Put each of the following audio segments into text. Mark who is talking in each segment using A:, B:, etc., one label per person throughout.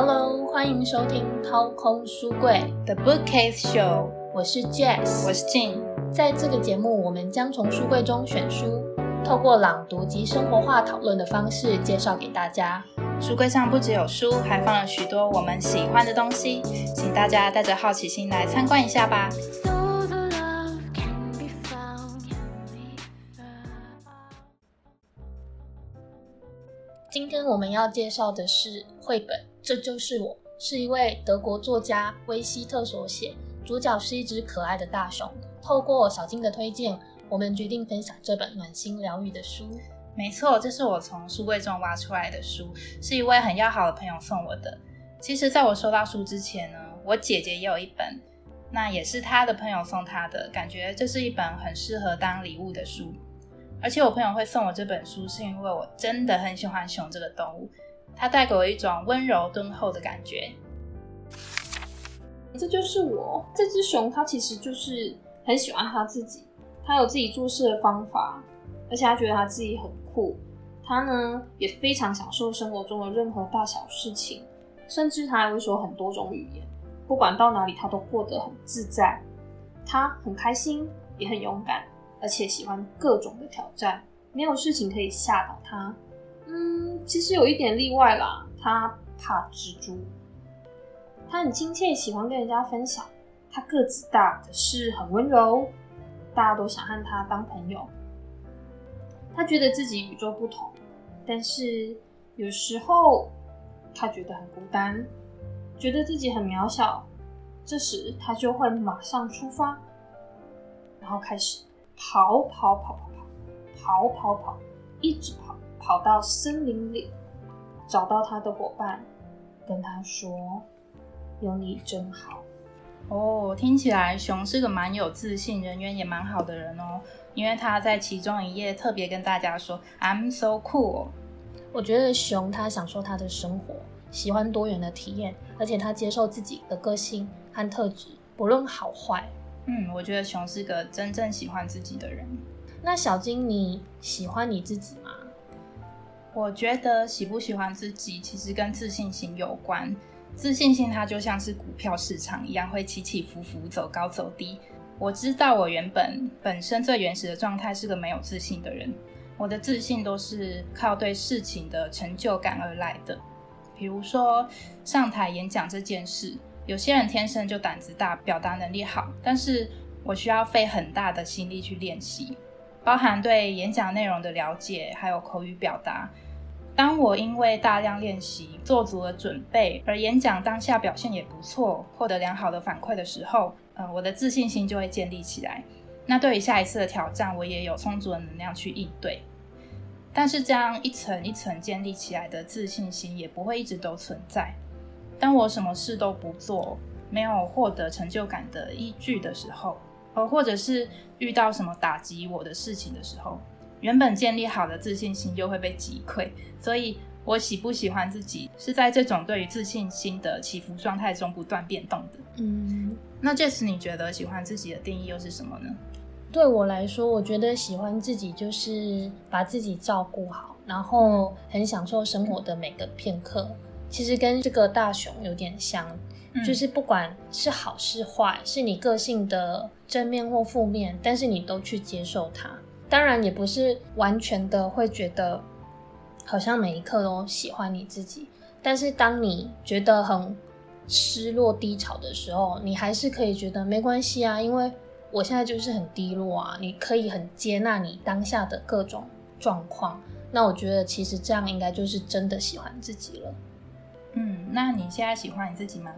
A: Hello，欢迎收听掏空书柜
B: The Bookcase Show，
A: 我是 Jess，
B: 我是 Jin。
A: 在这个节目，我们将从书柜中选书，透过朗读及生活化讨论的方式介绍给大家。
B: 书柜上不只有书，还放了许多我们喜欢的东西，请大家带着好奇心来参观一下吧。
A: 今天我们要介绍的是绘本《这就是我》，是一位德国作家威希特所写，主角是一只可爱的大熊。透过小金的推荐，我们决定分享这本暖心疗愈的书。
B: 没错，这是我从书柜中挖出来的书，是一位很要好的朋友送我的。其实，在我收到书之前呢，我姐姐也有一本，那也是她的朋友送她的，感觉这是一本很适合当礼物的书。而且我朋友会送我这本书，是因为我真的很喜欢熊这个动物，它带给我一种温柔敦厚的感觉。
A: 这就是我这只熊，它其实就是很喜欢它自己，它有自己做事的方法，而且它觉得它自己很酷。它呢也非常享受生活中的任何大小事情，甚至它还会说很多种语言。不管到哪里，它都过得很自在。它很开心，也很勇敢。而且喜欢各种的挑战，没有事情可以吓倒他。嗯，其实有一点例外啦，他怕蜘蛛。他很亲切，喜欢跟人家分享。他个子大，可是很温柔，大家都想和他当朋友。他觉得自己与众不同，但是有时候他觉得很孤单，觉得自己很渺小。这时他就会马上出发，然后开始。跑跑跑跑跑跑跑跑，一直跑跑到森林里，找到他的伙伴，跟他说：“有你真好。”
B: 哦，听起来熊是个蛮有自信、人缘也蛮好的人哦。因为他在其中一页特别跟大家说：“I'm so cool。”
A: 我觉得熊他享受他的生活，喜欢多元的体验，而且他接受自己的个性和特质，不论好坏。
B: 嗯，我觉得熊是个真正喜欢自己的人。
A: 那小金，你喜欢你自己吗？
B: 我觉得喜不喜欢自己，其实跟自信心有关。自信心它就像是股票市场一样，会起起伏伏，走高走低。我知道我原本本身最原始的状态是个没有自信的人，我的自信都是靠对事情的成就感而来的。比如说上台演讲这件事。有些人天生就胆子大，表达能力好，但是我需要费很大的心力去练习，包含对演讲内容的了解，还有口语表达。当我因为大量练习，做足了准备，而演讲当下表现也不错，获得良好的反馈的时候，呃，我的自信心就会建立起来。那对于下一次的挑战，我也有充足的能量去应对。但是这样一层一层建立起来的自信心，也不会一直都存在。当我什么事都不做，没有获得成就感的依据的时候，呃，或者是遇到什么打击我的事情的时候，原本建立好的自信心就会被击溃。所以，我喜不喜欢自己，是在这种对于自信心的起伏状态中不断变动的。嗯，那这次你觉得喜欢自己的定义又是什么呢？
A: 对我来说，我觉得喜欢自己就是把自己照顾好，然后很享受生活的每个片刻。其实跟这个大熊有点像，就是不管是好是坏，是你个性的正面或负面，但是你都去接受它。当然也不是完全的会觉得好像每一刻都喜欢你自己，但是当你觉得很失落低潮的时候，你还是可以觉得没关系啊，因为我现在就是很低落啊，你可以很接纳你当下的各种状况。那我觉得其实这样应该就是真的喜欢自己了。
B: 嗯，那你现在喜欢你自己吗？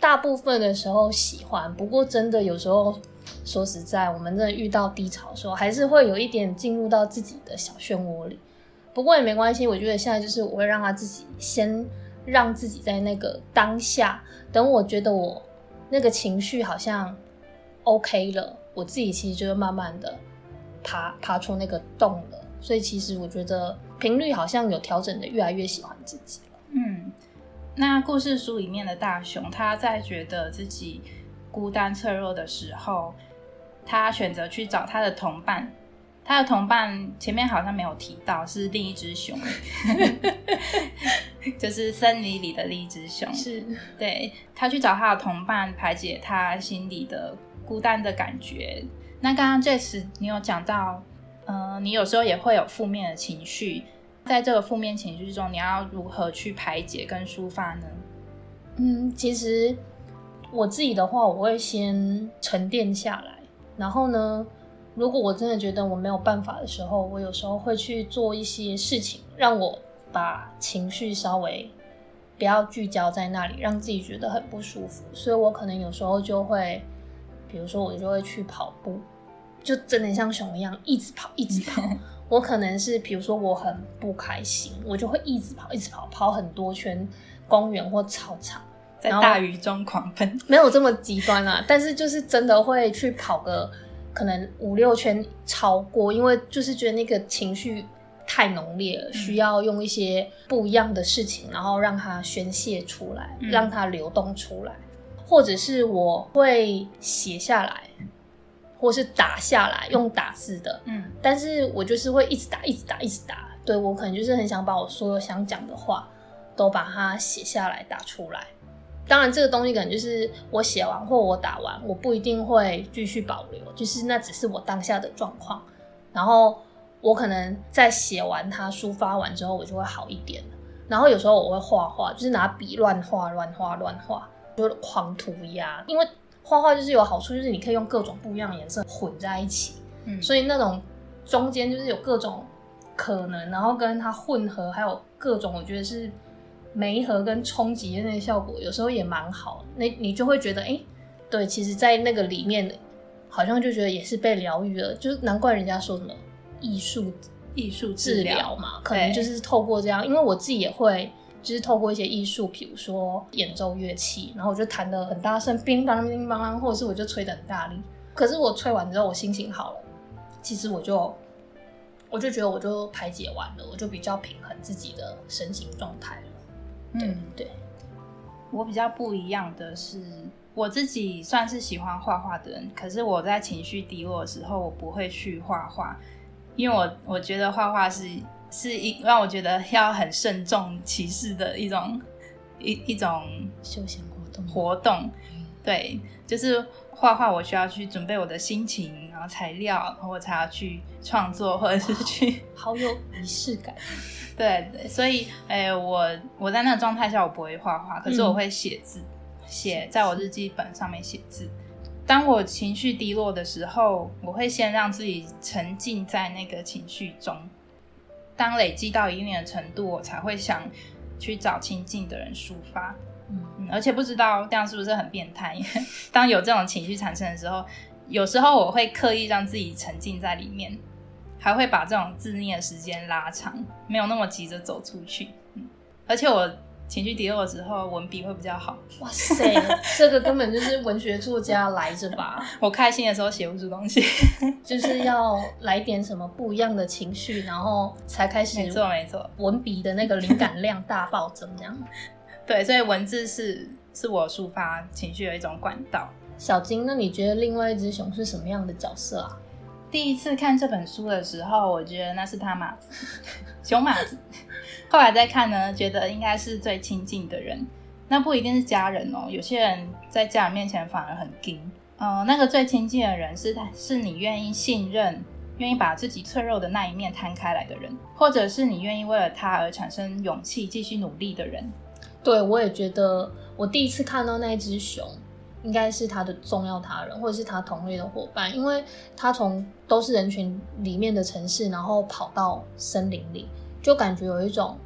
A: 大部分的时候喜欢，不过真的有时候说实在，我们真的遇到低潮的时候，还是会有一点进入到自己的小漩涡里。不过也没关系，我觉得现在就是我会让他自己先让自己在那个当下，等我觉得我那个情绪好像 OK 了，我自己其实就会慢慢的爬爬出那个洞了。所以其实我觉得频率好像有调整的，越来越喜欢自己。
B: 嗯，那故事书里面的大熊，他在觉得自己孤单脆弱的时候，他选择去找他的同伴。他的同伴前面好像没有提到，是另一只熊，就是森林里的另一只熊。
A: 是，
B: 对他去找他的同伴排解他心里的孤单的感觉。那刚刚 Jess 你有讲到，呃，你有时候也会有负面的情绪，在这个负面情绪中，你要如何去排解跟抒发呢？
A: 嗯，其实我自己的话，我会先沉淀下来，然后呢。如果我真的觉得我没有办法的时候，我有时候会去做一些事情，让我把情绪稍微不要聚焦在那里，让自己觉得很不舒服。所以我可能有时候就会，比如说我就会去跑步，就真的像熊一样一直跑，一直跑。我可能是比如说我很不开心，我就会一直跑，一直跑，跑很多圈公园或操场，
B: 在大雨中狂奔。
A: 没有这么极端啊，但是就是真的会去跑个。可能五六圈超过，因为就是觉得那个情绪太浓烈了，需要用一些不一样的事情，然后让它宣泄出来，让它流动出来，或者是我会写下来，或是打下来，用打字的，嗯，但是我就是会一直打，一直打，一直打，对我可能就是很想把我所有想讲的话都把它写下来，打出来。当然，这个东西可能就是我写完或我打完，我不一定会继续保留，就是那只是我当下的状况。然后我可能在写完它、抒发完之后，我就会好一点然后有时候我会画画，就是拿笔乱画、乱画、乱画，就狂涂鸦。因为画画就是有好处，就是你可以用各种不一样的颜色混在一起，嗯，所以那种中间就是有各种可能，然后跟它混合，还有各种我觉得是。媒合跟冲击的那个效果，有时候也蛮好。那你就会觉得，哎，对，其实，在那个里面，好像就觉得也是被疗愈了。就是难怪人家说什么艺术
B: 艺术
A: 治疗嘛，可能就是透过这样。因为我自己也会，就是透过一些艺术，比如说演奏乐器，然后我就弹的很大声，乒当乒乓啷，或者是我就吹的很大力。可是我吹完之后，我心情好了，其实我就我就觉得我就排解完了，我就比较平衡自己的身心状态了。嗯，对，
B: 我比较不一样的是，我自己算是喜欢画画的人，可是我在情绪低落的时候，我不会去画画，因为我我觉得画画是是一让我觉得要很慎重其事的一种一一种
A: 休闲活动
B: 活动，对，就是画画我需要去准备我的心情，然后材料，然后我才要去创作或者是去，
A: 好有仪式感。
B: 对对，所以，哎，我我在那个状态下，我不会画画，可是我会写字，写在我日记本上面写字。当我情绪低落的时候，我会先让自己沉浸在那个情绪中。当累积到一定的程度，我才会想去找亲近的人抒发。嗯，而且不知道这样是不是很变态？当有这种情绪产生的时候，有时候我会刻意让自己沉浸在里面。还会把这种自虐的时间拉长，没有那么急着走出去。嗯，而且我情绪低落的时候，文笔会比较好。
A: 哇塞，这个根本就是文学作家来着吧？
B: 我开心的时候写不出东西，
A: 就是要来点什么不一样的情绪，然后才开始。
B: 没错没错，
A: 文笔的那个灵感量大暴增，这样。
B: 对，所以文字是是我抒发情绪的一种管道。
A: 小金，那你觉得另外一只熊是什么样的角色啊？
B: 第一次看这本书的时候，我觉得那是他马子，熊马子。后来再看呢，觉得应该是最亲近的人。那不一定是家人哦，有些人在家人面前反而很惊。嗯，那个最亲近的人是他，是你愿意信任、愿意把自己脆弱的那一面摊开来的人，或者是你愿意为了他而产生勇气继续努力的人。
A: 对，我也觉得，我第一次看到那只熊。应该是他的重要他人，或者是他同类的伙伴，因为他从都是人群里面的城市，然后跑到森林里，就感觉有一种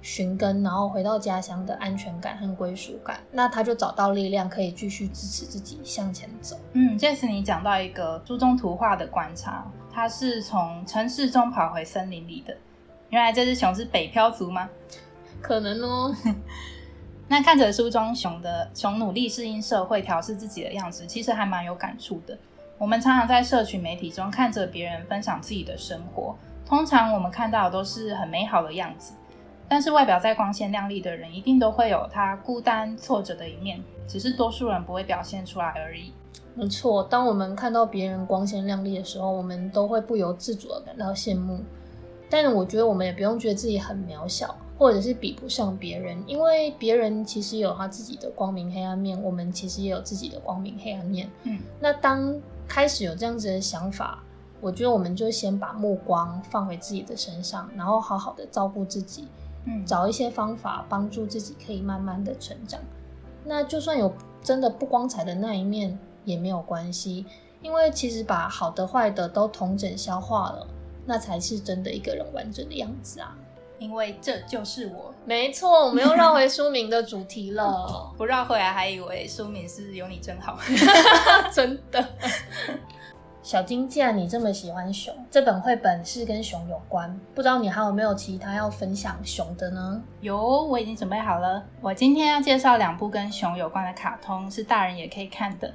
A: 寻根，然后回到家乡的安全感和归属感。那他就找到力量，可以继续支持自己向前走。
B: 嗯，这次你讲到一个书中图画的观察，他是从城市中跑回森林里的。原来这只熊是北漂族吗？
A: 可能哦。
B: 那看着书中熊的熊努力适应社会、调试自己的样子，其实还蛮有感触的。我们常常在社群媒体中看着别人分享自己的生活，通常我们看到的都是很美好的样子。但是外表再光鲜亮丽的人，一定都会有他孤单挫折的一面，只是多数人不会表现出来而已。
A: 没错，当我们看到别人光鲜亮丽的时候，我们都会不由自主的感到羡慕。但我觉得我们也不用觉得自己很渺小，或者是比不上别人，因为别人其实有他自己的光明黑暗面，我们其实也有自己的光明黑暗面。
B: 嗯，
A: 那当开始有这样子的想法，我觉得我们就先把目光放回自己的身上，然后好好的照顾自己，
B: 嗯，
A: 找一些方法帮助自己可以慢慢的成长。那就算有真的不光彩的那一面也没有关系，因为其实把好的坏的都同整消化了，那才是真的一个人完整的样子啊。
B: 因为这就是我，
A: 没错，我们又绕回书名的主题了，
B: 不绕回来还以为书名是有你真好
A: 真的。小金，既然你这么喜欢熊，这本绘本是跟熊有关，不知道你还有没有其他要分享熊的呢？
B: 有，我已经准备好了。我今天要介绍两部跟熊有关的卡通，是大人也可以看的，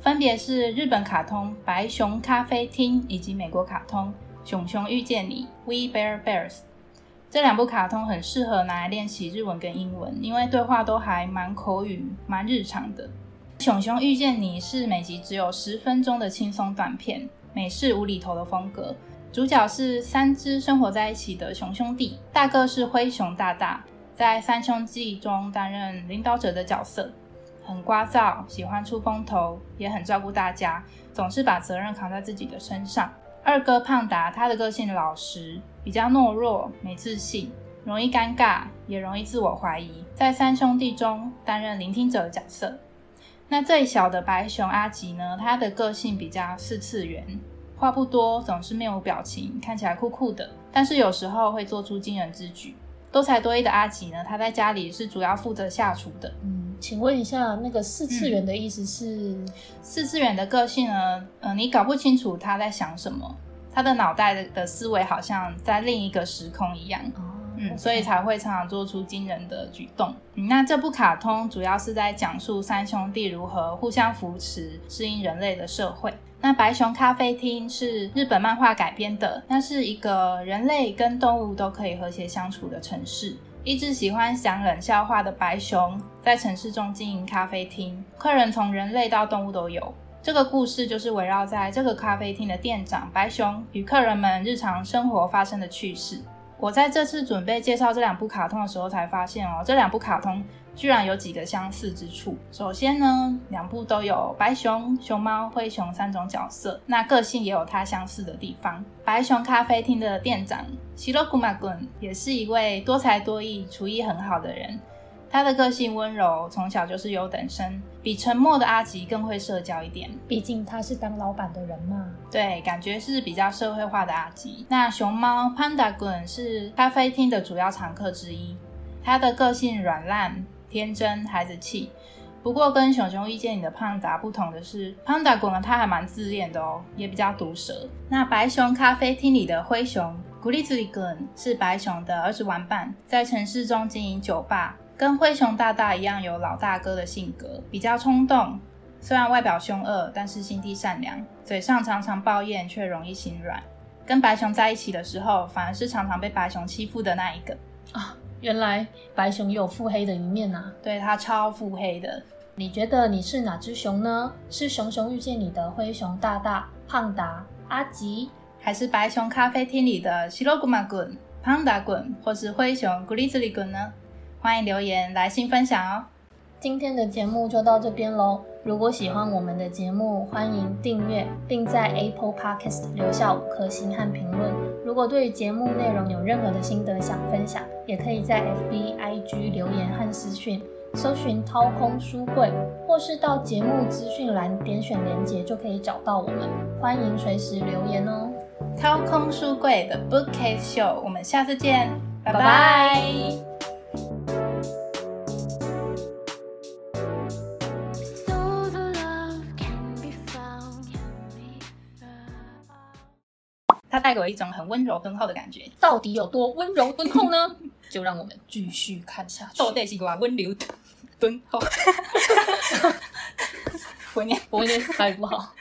B: 分别是日本卡通《白熊咖啡厅》以及美国卡通《熊熊遇见你》（We Bear Bears）。这两部卡通很适合拿来练习日文跟英文，因为对话都还蛮口语、蛮日常的。熊熊遇见你是每集只有十分钟的轻松短片，美式无厘头的风格。主角是三只生活在一起的熊兄弟，大个是灰熊大大，在三兄弟中担任领导者的角色，很聒噪，喜欢出风头，也很照顾大家，总是把责任扛在自己的身上。二哥胖达，他的个性老实，比较懦弱，没自信，容易尴尬，也容易自我怀疑，在三兄弟中担任聆听者的角色。那最小的白熊阿吉呢？他的个性比较四次元，话不多，总是面无表情，看起来酷酷的，但是有时候会做出惊人之举。多才多艺的阿吉呢？他在家里是主要负责下厨的。
A: 嗯，请问一下，那个四次元的意思是？
B: 四次元的个性呢？呃，你搞不清楚他在想什么，他的脑袋的的思维好像在另一个时空一样。所以才会常常做出惊人的举动。那这部卡通主要是在讲述三兄弟如何互相扶持，适应人类的社会。那白熊咖啡厅是日本漫画改编的，那是一个人类跟动物都可以和谐相处的城市。一只喜欢讲冷笑话的白熊在城市中经营咖啡厅，客人从人类到动物都有。这个故事就是围绕在这个咖啡厅的店长白熊与客人们日常生活发生的趣事。我在这次准备介绍这两部卡通的时候，才发现哦，这两部卡通居然有几个相似之处。首先呢，两部都有白熊、熊猫、灰熊三种角色，那个性也有它相似的地方。白熊咖啡厅的店长希洛古玛滚也是一位多才多艺、厨艺很好的人。他的个性温柔，从小就是优等生，比沉默的阿吉更会社交一点。
A: 毕竟他是当老板的人嘛。
B: 对，感觉是比较社会化的阿吉。那熊猫 Panda Gun 是咖啡厅的主要常客之一，他的个性软烂、天真、孩子气。不过跟熊熊遇见你的胖达不同的是，Panda Gun 他还蛮自恋的哦，也比较毒舌。那白熊咖啡厅里的灰熊 Grizzly Gun 是白熊的儿子玩伴，在城市中经营酒吧。跟灰熊大大一样，有老大哥的性格，比较冲动。虽然外表凶恶，但是心地善良，嘴上常常抱怨，却容易心软。跟白熊在一起的时候，反而是常常被白熊欺负的那一个
A: 啊！原来白熊有腹黑的一面啊！
B: 对他超腹黑的。
A: 你觉得你是哪只熊呢？是熊熊遇见你的灰熊大大、胖达、阿吉，
B: 还是白熊咖啡厅里的西罗古马滚、胖达滚，或是灰熊古里兹里滚呢？欢迎留言来信分享哦！
A: 今天的节目就到这边喽。如果喜欢我们的节目，欢迎订阅，并在 Apple Podcast 留下五颗星和评论。如果对节目内容有任何的心得想分享，也可以在 FB、IG 留言和私讯，搜寻“掏空书柜”，或是到节目资讯栏点选连结就可以找到我们。欢迎随时留言哦！
B: 掏空书柜的 Bookcase Show，我们下次见，拜拜。它带给我一种很温柔敦厚的感觉，
A: 到底有多温柔敦厚呢？就让我们继续看下去。
B: 到底是多温柔敦厚？
A: 我念，我念太不好。